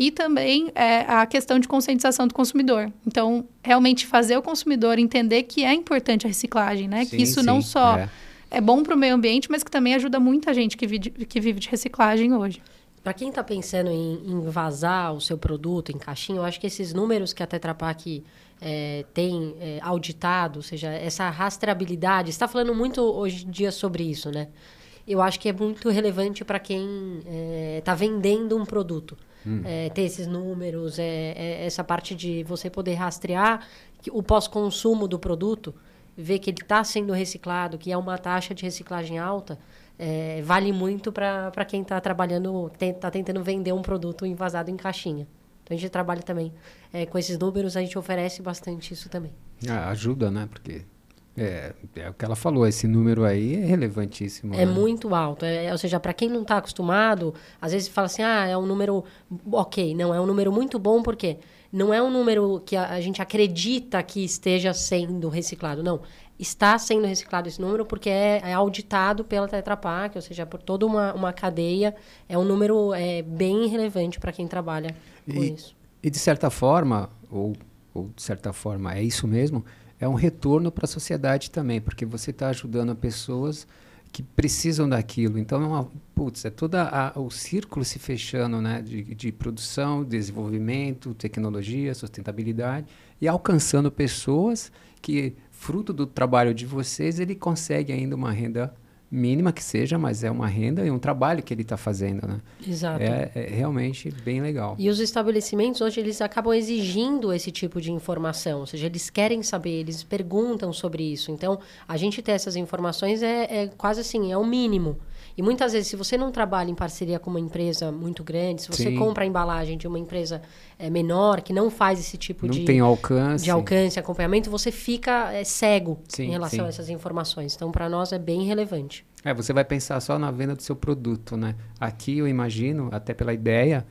E também é, a questão de conscientização do consumidor. Então, realmente fazer o consumidor entender que é importante a reciclagem, né? Sim, que isso sim, não só é, é bom para o meio ambiente, mas que também ajuda muita gente que vive, que vive de reciclagem hoje. Para quem está pensando em, em, vazar o seu produto em caixinha, eu acho que esses números que a Tetra Pak é, tem é, auditado, ou seja, essa rastreabilidade, está falando muito hoje em dia sobre isso, né? Eu acho que é muito relevante para quem está é, vendendo um produto. Hum. É, ter esses números, é, é, essa parte de você poder rastrear o pós-consumo do produto, ver que ele está sendo reciclado, que é uma taxa de reciclagem alta, é, vale muito para quem está trabalhando, está tentando vender um produto envasado em caixinha. Então a gente trabalha também é, com esses números, a gente oferece bastante isso também. Ah, ajuda, né? Porque é, é o que ela falou, esse número aí é relevantíssimo. É né? muito alto. É, ou seja, para quem não está acostumado, às vezes fala assim, ah, é um número ok. Não, é um número muito bom, porque não é um número que a, a gente acredita que esteja sendo reciclado. Não, está sendo reciclado esse número porque é, é auditado pela Tetra Pak, ou seja, por toda uma, uma cadeia. É um número é, bem relevante para quem trabalha com e, isso. E de certa forma, ou, ou de certa forma é isso mesmo, é um retorno para a sociedade também, porque você está ajudando pessoas que precisam daquilo. Então, é uma, putz, é todo o círculo se fechando né, de, de produção, desenvolvimento, tecnologia, sustentabilidade, e alcançando pessoas que, fruto do trabalho de vocês, ele consegue ainda uma renda mínima que seja, mas é uma renda e um trabalho que ele está fazendo, né? Exato. É, é, realmente bem legal. E os estabelecimentos hoje eles acabam exigindo esse tipo de informação, ou seja, eles querem saber, eles perguntam sobre isso. Então, a gente ter essas informações é, é quase assim, é o mínimo. E muitas vezes, se você não trabalha em parceria com uma empresa muito grande, se você Sim. compra a embalagem de uma empresa é, menor, que não faz esse tipo não de, tem alcance. de alcance, acompanhamento, você fica é, cego sim, em relação sim. a essas informações. Então, para nós é bem relevante. É, você vai pensar só na venda do seu produto, né? Aqui eu imagino, até pela ideia,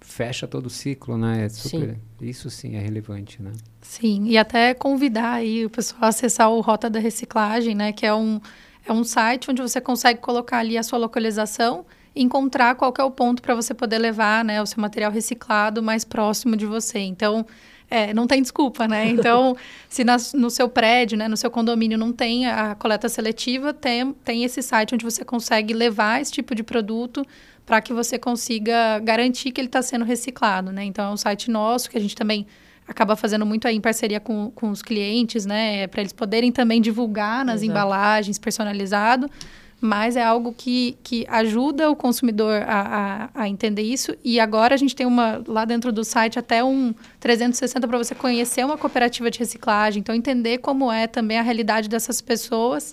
fecha todo o ciclo, né? É super, sim. Isso sim é relevante, né? Sim, e até convidar aí o pessoal a acessar o Rota da Reciclagem, né? Que é um é um site onde você consegue colocar ali a sua localização e encontrar qual é o ponto para você poder levar né, o seu material reciclado mais próximo de você. Então, é, não tem desculpa, né? <laughs> Então, se no seu prédio, né, no seu condomínio não tem a coleta seletiva, tem, tem esse site onde você consegue levar esse tipo de produto para que você consiga garantir que ele está sendo reciclado, né? Então, é um site nosso que a gente também acaba fazendo muito aí em parceria com, com os clientes, né? Para eles poderem também divulgar nas Exato. embalagens personalizado. Mas é algo que, que ajuda o consumidor a, a, a, entender isso. E agora a gente tem uma lá dentro do site até um 360 para você conhecer uma cooperativa de reciclagem. Então, entender como é também a realidade dessas pessoas.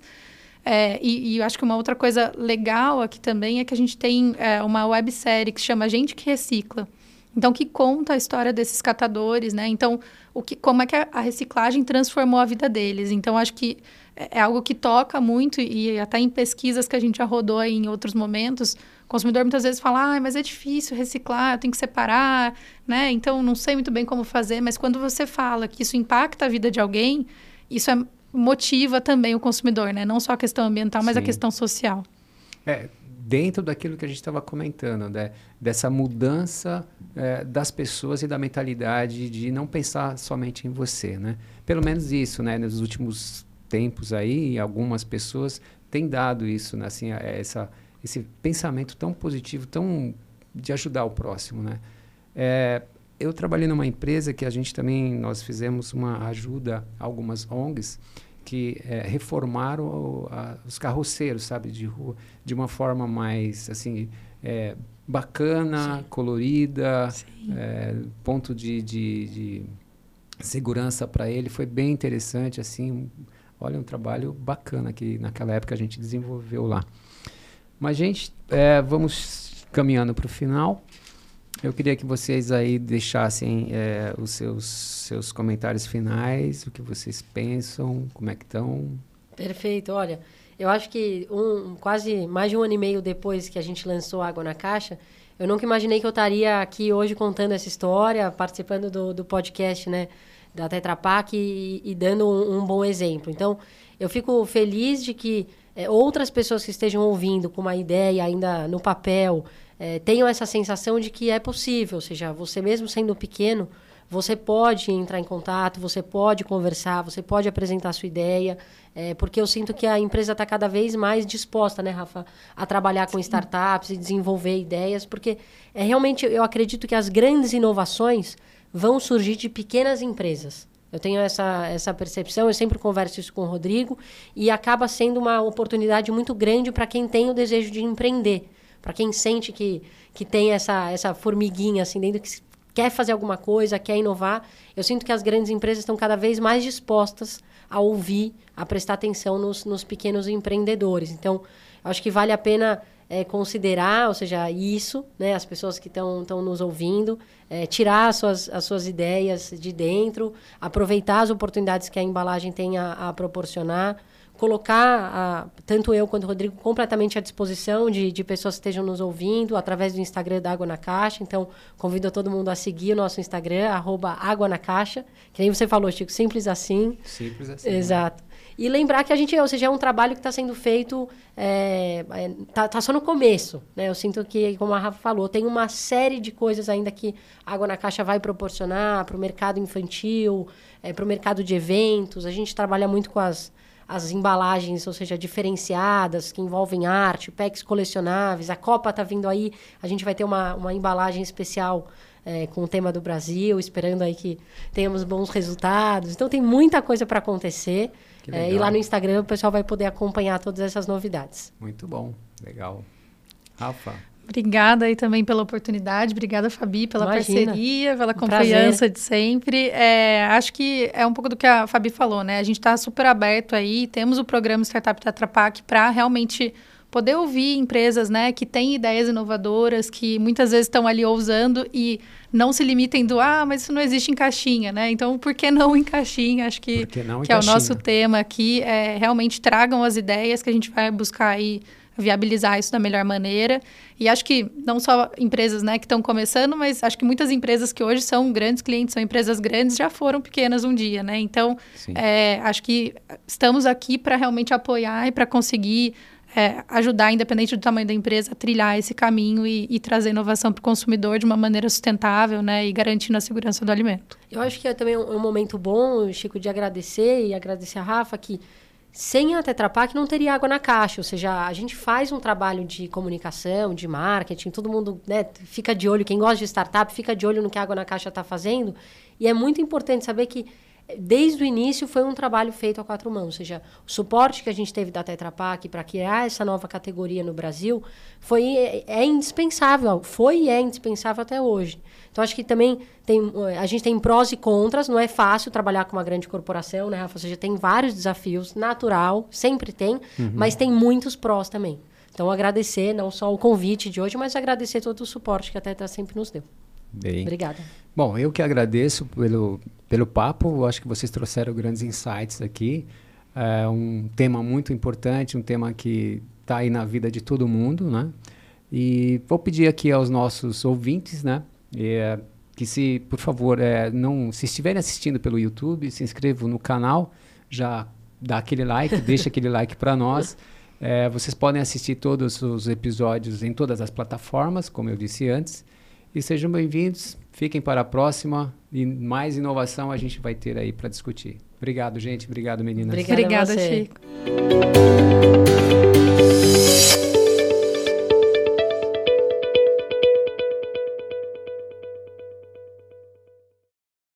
É, e, e acho que uma outra coisa legal aqui também é que a gente tem é, uma websérie que se chama Gente que Recicla. Então, que conta a história desses catadores, né? Então, o que, como é que a reciclagem transformou a vida deles. Então, acho que é, é algo que toca muito e até em pesquisas que a gente já rodou em outros momentos, o consumidor muitas vezes fala, ah, mas é difícil reciclar, eu tenho que separar, né? Então, não sei muito bem como fazer, mas quando você fala que isso impacta a vida de alguém, isso é, motiva também o consumidor, né? Não só a questão ambiental, mas Sim. a questão social. É, dentro daquilo que a gente estava comentando, né? dessa mudança é, das pessoas e da mentalidade de não pensar somente em você, né? Pelo menos isso, né? Nos últimos tempos aí, algumas pessoas têm dado isso, né? Assim, essa, esse pensamento tão positivo, tão de ajudar o próximo, né? É, eu trabalhei numa empresa que a gente também nós fizemos uma ajuda a algumas ONGs que é, reformaram o, a, os carroceiros, sabe, de rua, de uma forma mais assim é, bacana, Sim. colorida, Sim. É, ponto de, de, de segurança para ele foi bem interessante, assim, olha um trabalho bacana que naquela época a gente desenvolveu lá. Mas gente, vamos caminhando para o final. Eu queria que vocês aí deixassem é, os seus, seus comentários finais, o que vocês pensam, como é que estão. Perfeito, olha, eu acho que um, quase mais de um ano e meio depois que a gente lançou Água na Caixa, eu nunca imaginei que eu estaria aqui hoje contando essa história, participando do, do podcast, né, da Tetra Pak e, e dando um, um, bom exemplo. Então, eu fico feliz de que é, outras pessoas que estejam ouvindo com uma ideia ainda no papel, é, tenham essa sensação de que é possível, ou seja, você mesmo sendo pequeno, você pode entrar em contato, você pode conversar, você pode apresentar sua ideia, é, porque eu sinto que a empresa está cada vez mais disposta, né, Rafa, a trabalhar com startups e desenvolver ideias, porque é realmente eu acredito que as grandes inovações vão surgir de pequenas empresas. Eu tenho essa, essa percepção, eu sempre converso isso com o Rodrigo, e acaba sendo uma oportunidade muito grande para quem tem o desejo de empreender para quem sente que, que tem essa, essa formiguinha assim dentro, que quer fazer alguma coisa, quer inovar, eu sinto que as grandes empresas estão cada vez mais dispostas a ouvir, a prestar atenção nos, nos pequenos empreendedores. Então, acho que vale a pena é, considerar, ou seja, isso, né, as pessoas que estão nos ouvindo, é, tirar as suas, as suas ideias de dentro, aproveitar as oportunidades que a embalagem tem a, a proporcionar colocar a, tanto eu quanto o Rodrigo completamente à disposição de, de pessoas que estejam nos ouvindo através do Instagram da Água na Caixa. Então, convido todo mundo a seguir o nosso Instagram, arroba Água na Caixa. Que nem você falou, Chico, simples assim. Simples assim. Exato. Né? E lembrar que a gente, ou seja, é um trabalho que está sendo feito, é, é, tá, tá, só no começo, né? Eu sinto que, como a Rafa falou, tem uma série de coisas ainda que a Água na Caixa vai proporcionar para o mercado infantil, é, para o mercado de eventos. A gente trabalha muito com as as embalagens, ou seja, diferenciadas, que envolvem arte, packs colecionáveis. A Copa está vindo aí, a gente vai ter uma, uma embalagem especial é, com o tema do Brasil, esperando aí que tenhamos bons resultados. Então tem muita coisa para acontecer. É, e lá no Instagram o pessoal vai poder acompanhar todas essas novidades. Muito bom, legal. Rafa. Obrigada aí também pela oportunidade, obrigada Fabi pela Imagina. parceria, pela confiança de sempre. É, acho que é um pouco do que a Fabi falou, né? A gente está super aberto aí, temos o programa Startup Tetra Pak para realmente poder ouvir empresas, né, que têm ideias inovadoras, que muitas vezes estão ali ousando e não se limitem do ah, mas isso não existe em caixinha, né? Então, por que não em caixinha? Acho que, que, é o nosso tema aqui. É, realmente tragam as ideias que a gente vai buscar aí viabilizar isso da melhor maneira. E acho que não só empresas né, que estão começando, mas acho que muitas empresas que hoje são grandes clientes, são empresas grandes, já foram pequenas um dia, né? Então, é, acho que estamos aqui para realmente apoiar e para conseguir é, ajudar, independente do tamanho da empresa, a trilhar esse caminho e, e trazer inovação para o consumidor de uma maneira sustentável, né? E garantindo a segurança do alimento. Eu acho que é também um, um momento bom, Chico, de agradecer e agradecer a Rafa que sem a Tetra Pak não teria água na caixa, ou seja, a gente faz um trabalho de comunicação, de marketing, todo mundo né, fica de olho, quem gosta de startup fica de olho no que a água na caixa está fazendo. E é muito importante saber que desde o início foi um trabalho feito a quatro mãos, ou seja, o suporte que a gente teve da Tetra Pak para criar essa nova categoria no Brasil foi é, é, indispensável, foi e é indispensável até hoje. Então acho que também tem a gente tem prós e contras, não é fácil trabalhar com uma grande corporação, né, Rafa? Ou seja, tem vários desafios, natural, sempre tem, uhum. mas tem muitos prós também. Então agradecer não só o convite de hoje, mas agradecer todo o suporte que a Tetra sempre nos deu. Bem. Obrigada. Bom, eu que agradeço pelo, pelo papo. Eu acho que vocês trouxeram grandes insights aqui. É um tema muito importante, um tema que está aí na vida de todo mundo, né? E vou pedir aqui aos nossos ouvintes, né? É, que se, por favor, é, não, se estiverem assistindo pelo YouTube, se inscrevam no canal, já dá aquele like, <laughs> deixa aquele like para nós. É, vocês podem assistir todos os episódios em todas as plataformas, como eu disse antes. E sejam bem-vindos, fiquem para a próxima e mais inovação a gente vai ter aí para discutir. Obrigado, gente. Obrigado, meninas. Obrigada, Obrigada Chico.